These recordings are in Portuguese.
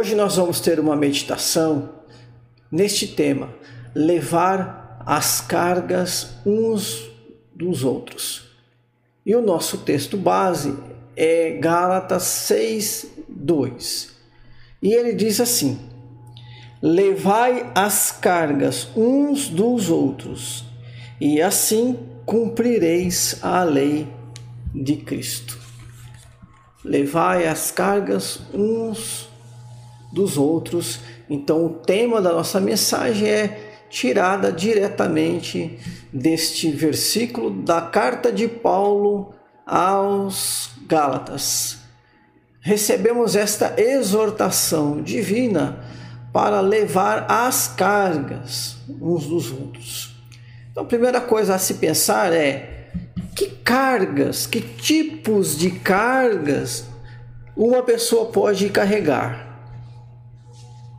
Hoje nós vamos ter uma meditação neste tema: levar as cargas uns dos outros. E o nosso texto base é Gálatas 6, 2. E ele diz assim: Levai as cargas uns dos outros, e assim cumprireis a lei de Cristo. Levai as cargas uns dos outros. Então, o tema da nossa mensagem é tirada diretamente deste versículo da carta de Paulo aos Gálatas. Recebemos esta exortação divina para levar as cargas uns dos outros. Então, a primeira coisa a se pensar é que cargas, que tipos de cargas uma pessoa pode carregar,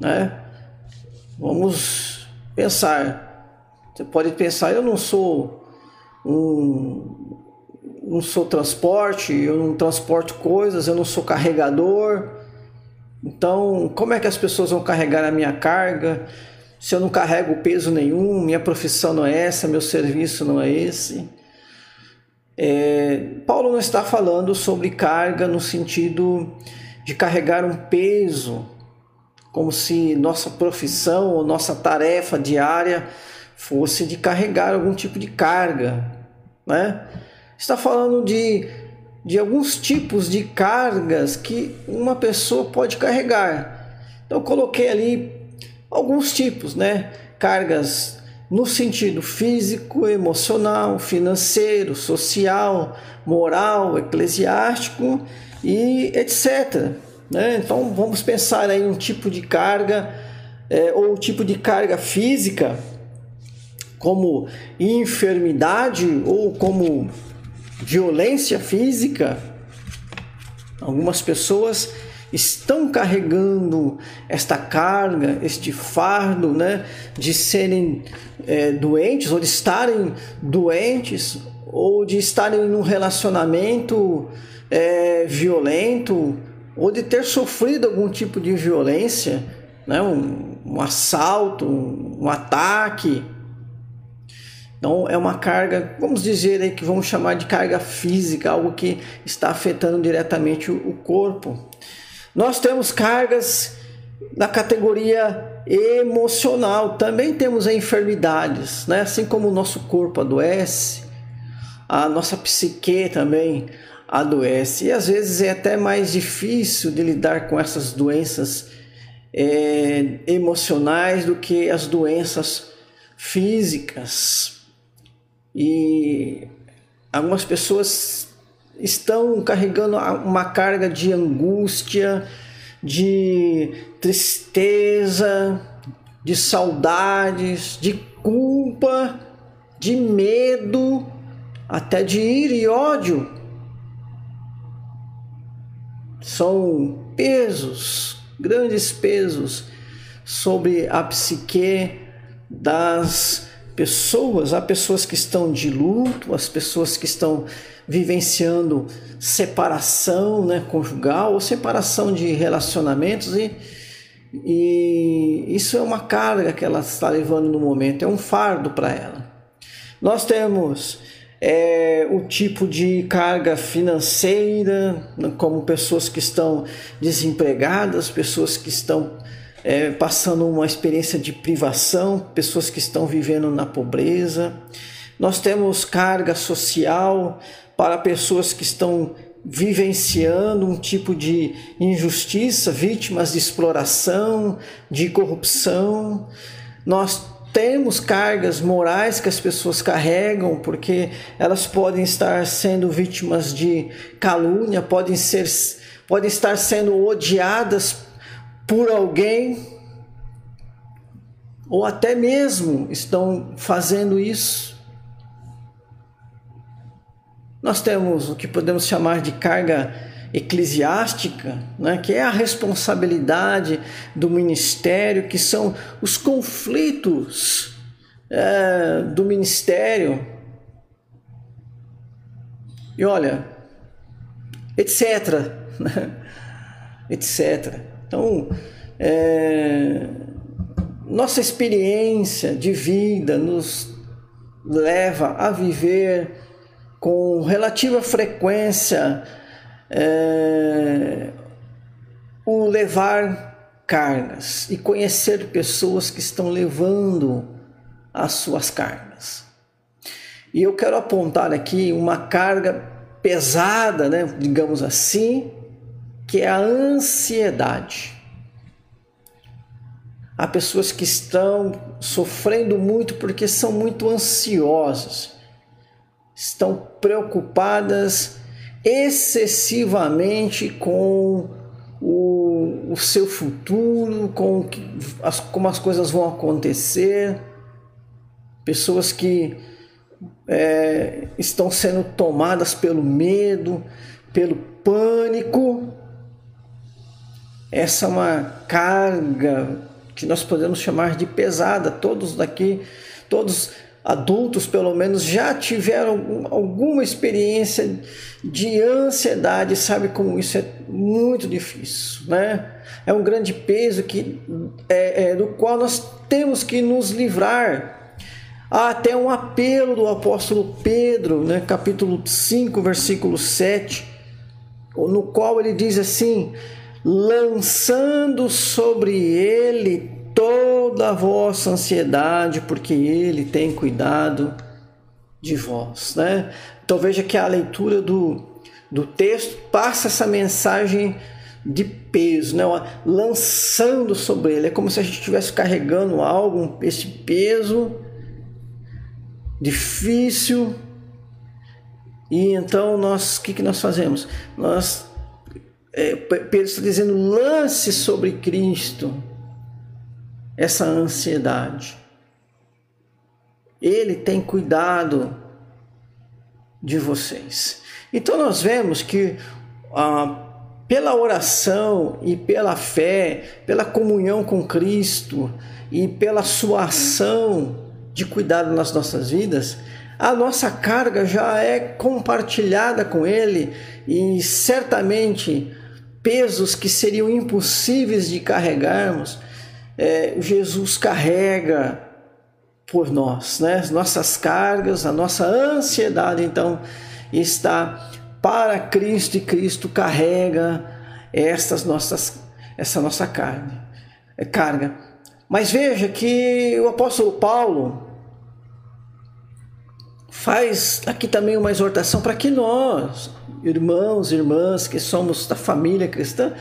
né? Vamos pensar. Você pode pensar, eu não sou um não sou transporte, eu não transporto coisas, eu não sou carregador. Então, como é que as pessoas vão carregar a minha carga? Se eu não carrego peso nenhum, minha profissão não é essa, meu serviço não é esse. É, Paulo não está falando sobre carga no sentido de carregar um peso, como se nossa profissão ou nossa tarefa diária fosse de carregar algum tipo de carga, né? Está falando de, de alguns tipos de cargas que uma pessoa pode carregar. Então eu coloquei ali alguns tipos, né? Cargas no sentido físico, emocional, financeiro, social, moral, eclesiástico e etc. Né? Então vamos pensar aí um tipo de carga é, ou tipo de carga física como enfermidade ou como violência física. Algumas pessoas estão carregando esta carga, este fardo, né, de serem é, doentes ou de estarem doentes ou de estarem num relacionamento é, violento ou de ter sofrido algum tipo de violência, né, um, um assalto, um, um ataque então é uma carga, vamos dizer aí que vamos chamar de carga física, algo que está afetando diretamente o corpo. Nós temos cargas da categoria emocional, também temos enfermidades, né? Assim como o nosso corpo adoece, a nossa psique também adoece. E às vezes é até mais difícil de lidar com essas doenças é, emocionais do que as doenças físicas. E algumas pessoas estão carregando uma carga de angústia, de tristeza, de saudades, de culpa, de medo, até de ira e ódio. São pesos, grandes pesos sobre a psique das pessoas, há pessoas que estão de luto, as pessoas que estão vivenciando separação né, conjugal ou separação de relacionamentos e, e isso é uma carga que ela está levando no momento, é um fardo para ela. Nós temos é, o tipo de carga financeira, como pessoas que estão desempregadas, pessoas que estão é, passando uma experiência de privação, pessoas que estão vivendo na pobreza. Nós temos carga social para pessoas que estão vivenciando um tipo de injustiça, vítimas de exploração, de corrupção. Nós temos cargas morais que as pessoas carregam, porque elas podem estar sendo vítimas de calúnia, podem ser podem estar sendo odiadas por alguém, ou até mesmo estão fazendo isso. Nós temos o que podemos chamar de carga eclesiástica, né, que é a responsabilidade do ministério, que são os conflitos é, do ministério. E olha, etc. Né, etc. Então, é, nossa experiência de vida nos leva a viver com relativa frequência é, o levar cargas e conhecer pessoas que estão levando as suas cargas. E eu quero apontar aqui uma carga pesada, né, digamos assim, que é a ansiedade. Há pessoas que estão sofrendo muito porque são muito ansiosas, estão preocupadas excessivamente com o, o seu futuro, com as, como as coisas vão acontecer. Pessoas que é, estão sendo tomadas pelo medo, pelo pânico. Essa é uma carga que nós podemos chamar de pesada. Todos daqui, todos adultos pelo menos, já tiveram alguma experiência de ansiedade, sabe como isso é muito difícil, né? É um grande peso que é, é do qual nós temos que nos livrar. Há até um apelo do apóstolo Pedro, né, capítulo 5, versículo 7, no qual ele diz assim: lançando sobre ele toda a vossa ansiedade, porque ele tem cuidado de vós. Né? Então veja que a leitura do, do texto passa essa mensagem de peso, né? lançando sobre ele. É como se a gente estivesse carregando algo, esse peso difícil. E então nós, o que, que nós fazemos? Nós é, Pedro está dizendo: lance sobre Cristo essa ansiedade. Ele tem cuidado de vocês. Então nós vemos que ah, pela oração e pela fé, pela comunhão com Cristo e pela sua ação de cuidado nas nossas vidas, a nossa carga já é compartilhada com Ele e certamente pesos que seriam impossíveis de carregarmos, é, Jesus carrega por nós, né? As nossas cargas, a nossa ansiedade, então, está para Cristo e Cristo carrega estas nossas, essa nossa carne, é carga. Mas veja que o apóstolo Paulo faz aqui também uma exortação para que nós, irmãos irmãs que somos da família cristã,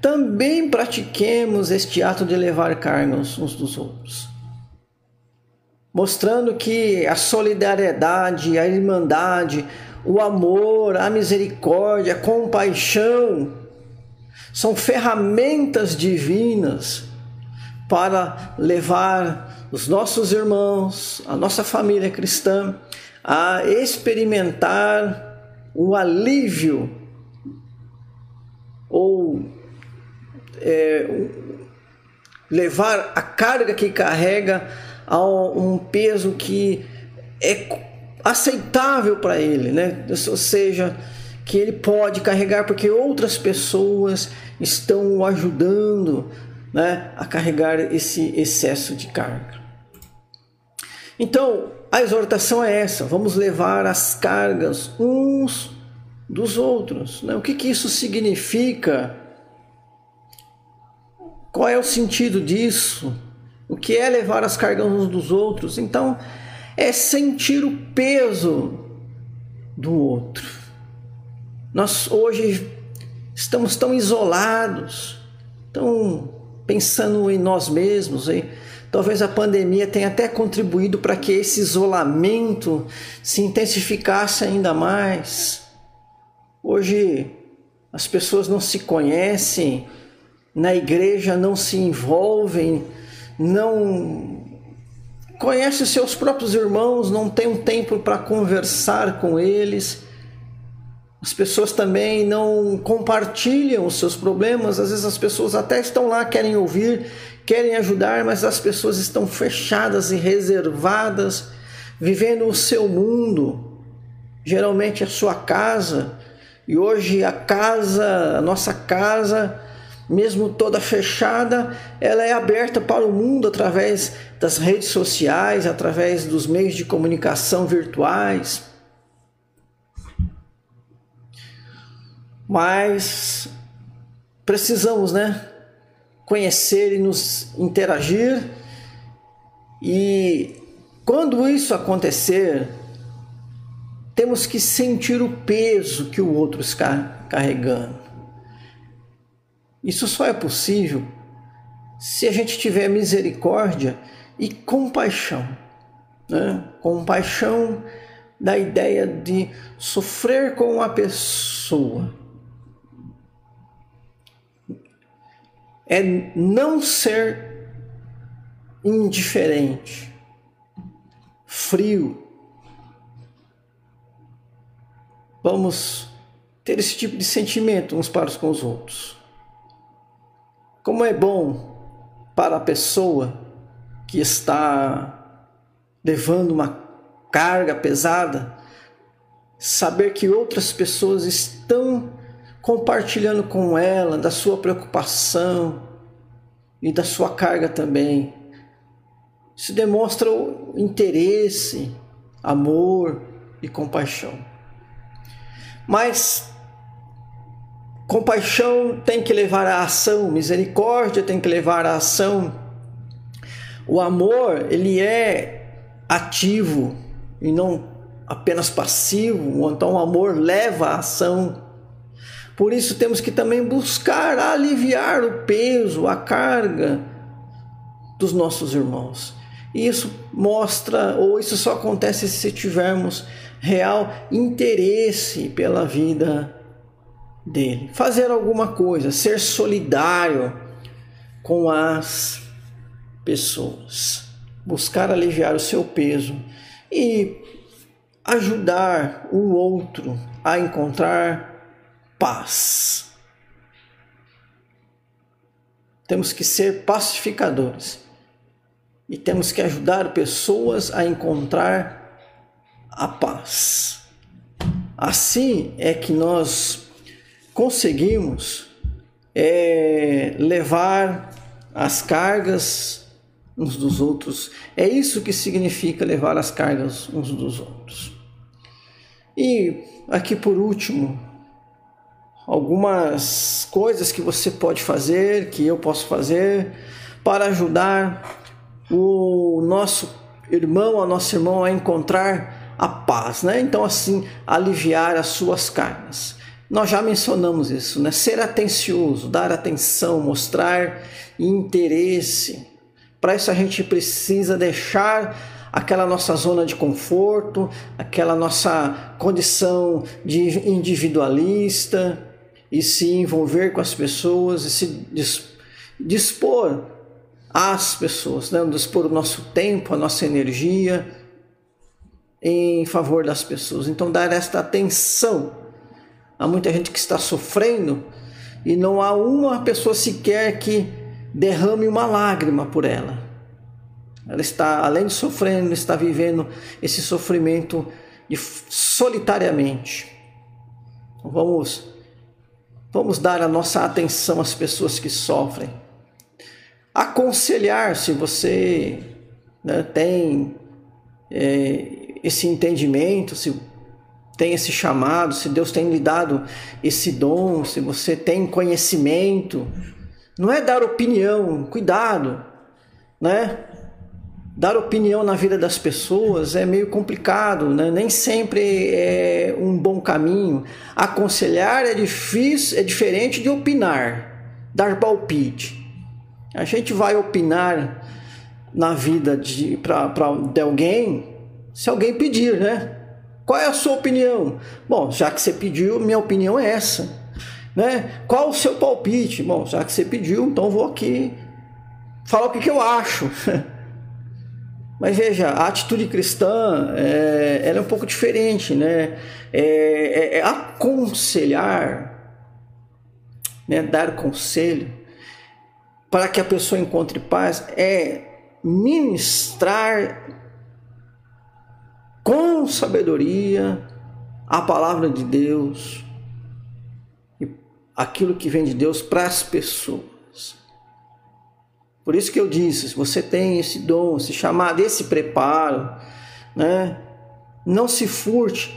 também pratiquemos este ato de levar cargas uns dos outros. Mostrando que a solidariedade, a irmandade, o amor, a misericórdia, a compaixão são ferramentas divinas para levar os nossos irmãos, a nossa família cristã, a experimentar o alívio ou é, levar a carga que carrega a um peso que é aceitável para ele, né? Ou seja, que ele pode carregar porque outras pessoas estão o ajudando né, a carregar esse excesso de carga. Então, a exortação é essa: vamos levar as cargas uns dos outros. Né? O que, que isso significa? Qual é o sentido disso? O que é levar as cargas uns dos outros? Então, é sentir o peso do outro. Nós hoje estamos tão isolados, tão pensando em nós mesmos, em Talvez a pandemia tenha até contribuído para que esse isolamento se intensificasse ainda mais. Hoje as pessoas não se conhecem, na igreja não se envolvem, não conhecem seus próprios irmãos, não tem um tempo para conversar com eles. As pessoas também não compartilham os seus problemas, às vezes as pessoas até estão lá, querem ouvir, querem ajudar, mas as pessoas estão fechadas e reservadas, vivendo o seu mundo, geralmente a sua casa. E hoje a casa, a nossa casa, mesmo toda fechada, ela é aberta para o mundo através das redes sociais, através dos meios de comunicação virtuais. Mas precisamos, né, conhecer e nos interagir. E quando isso acontecer, temos que sentir o peso que o outro está carregando. Isso só é possível se a gente tiver misericórdia e compaixão. Né? Compaixão da ideia de sofrer com a pessoa. É não ser indiferente, frio. Vamos ter esse tipo de sentimento uns para com os outros. Como é bom para a pessoa que está levando uma carga pesada saber que outras pessoas estão compartilhando com ela da sua preocupação e da sua carga também. Isso demonstra o interesse, amor e compaixão. Mas Compaixão tem que levar à ação, misericórdia tem que levar à ação. O amor, ele é ativo e não apenas passivo, então o amor leva à ação. Por isso temos que também buscar aliviar o peso, a carga dos nossos irmãos. E isso mostra, ou isso só acontece se tivermos real interesse pela vida dele. Fazer alguma coisa, ser solidário com as pessoas, buscar aliviar o seu peso e ajudar o outro a encontrar paz. Temos que ser pacificadores e temos que ajudar pessoas a encontrar a paz. Assim é que nós conseguimos é, levar as cargas uns dos outros. É isso que significa levar as cargas uns dos outros. E aqui por último, algumas coisas que você pode fazer, que eu posso fazer para ajudar o nosso irmão, a nossa irmã a encontrar a paz, né? Então assim, aliviar as suas cargas. Nós já mencionamos isso, né? Ser atencioso, dar atenção, mostrar interesse. Para isso a gente precisa deixar aquela nossa zona de conforto, aquela nossa condição de individualista e se envolver com as pessoas e se dispor às pessoas, né? dispor o nosso tempo, a nossa energia em favor das pessoas. Então dar esta atenção Há muita gente que está sofrendo e não há uma pessoa sequer que derrame uma lágrima por ela. Ela está, além de sofrendo, está vivendo esse sofrimento de, solitariamente. Então, vamos, vamos dar a nossa atenção às pessoas que sofrem. Aconselhar, se você né, tem é, esse entendimento, se tem esse chamado, se Deus tem lhe dado esse dom, se você tem conhecimento. Não é dar opinião, cuidado, né? Dar opinião na vida das pessoas é meio complicado, né? nem sempre é um bom caminho. Aconselhar é difícil, é diferente de opinar, dar palpite. A gente vai opinar na vida de, pra, pra, de alguém se alguém pedir, né? Qual é a sua opinião? Bom, já que você pediu, minha opinião é essa. Né? Qual o seu palpite? Bom, já que você pediu, então vou aqui falar o que, que eu acho. Mas veja, a atitude cristã é, ela é um pouco diferente, né? É, é, é aconselhar, né? dar conselho para que a pessoa encontre paz, é ministrar com sabedoria a palavra de Deus, aquilo que vem de Deus para as pessoas. Por isso que eu disse, se você tem esse dom, esse chamado, esse preparo, né? Não se furte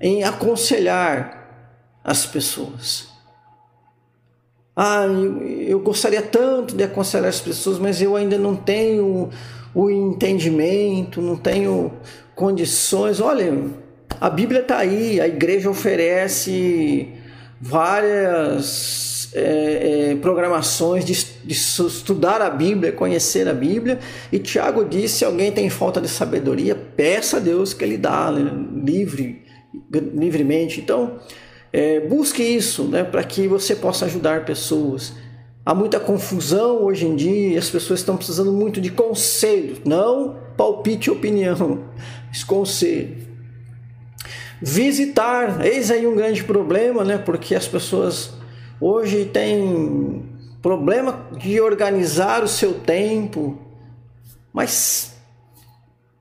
em aconselhar as pessoas. Ah, eu gostaria tanto de aconselhar as pessoas, mas eu ainda não tenho o entendimento, não tenho condições. Olha, a Bíblia está aí, a igreja oferece várias é, é, programações de, de, estudar a Bíblia, conhecer a Bíblia. E Tiago disse: se alguém tem falta de sabedoria, peça a Deus que Ele dá né, livre, livremente. Então, é, busque isso né, para que você possa ajudar pessoas. Há muita confusão hoje em dia as pessoas estão precisando muito de conselho, não palpite opinião, mas conselho. Visitar, eis aí um grande problema, né? Porque as pessoas hoje têm problema de organizar o seu tempo, mas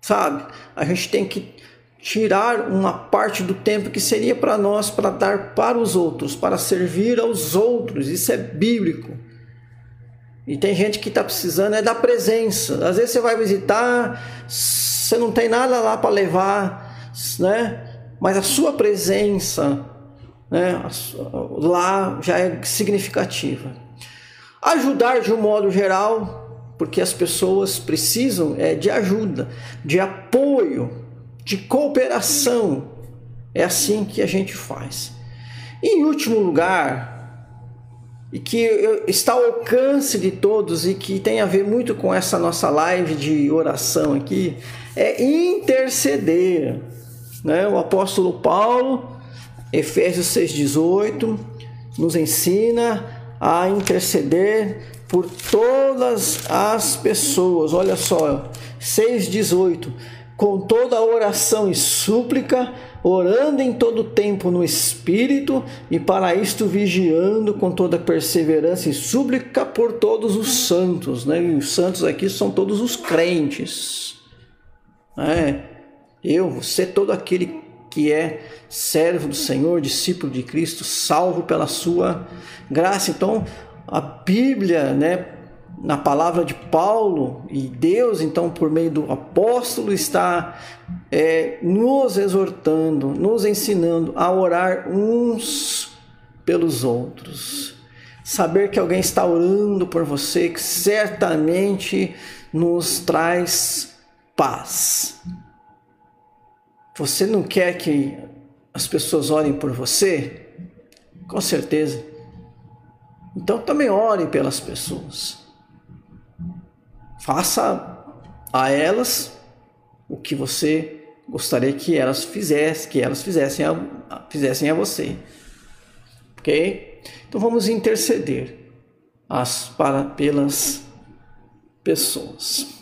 sabe, a gente tem que tirar uma parte do tempo que seria para nós para dar para os outros, para servir aos outros. Isso é bíblico. E tem gente que está precisando é da presença. Às vezes você vai visitar, você não tem nada lá para levar, né? Mas a sua presença, né? Lá já é significativa. Ajudar de um modo geral, porque as pessoas precisam é de ajuda, de apoio, de cooperação. É assim que a gente faz. E, em último lugar, e que está ao alcance de todos e que tem a ver muito com essa nossa live de oração aqui, é interceder. Né? O apóstolo Paulo, Efésios 6,18, nos ensina a interceder por todas as pessoas. Olha só, 6,18 com toda oração e súplica, orando em todo tempo no Espírito, e para isto vigiando com toda perseverança e súplica por todos os santos. Né? E os santos aqui são todos os crentes. É, eu, você, todo aquele que é servo do Senhor, discípulo de Cristo, salvo pela sua graça. Então, a Bíblia, né, na palavra de Paulo e Deus, então, por meio do apóstolo, está é, nos exortando, nos ensinando a orar uns pelos outros. Saber que alguém está orando por você, que certamente nos traz paz. Você não quer que as pessoas orem por você? Com certeza. Então também ore pelas pessoas. Faça a elas o que você gostaria que elas fizessem, que elas fizessem a, fizessem a você. Ok? Então vamos interceder as, para, pelas pessoas.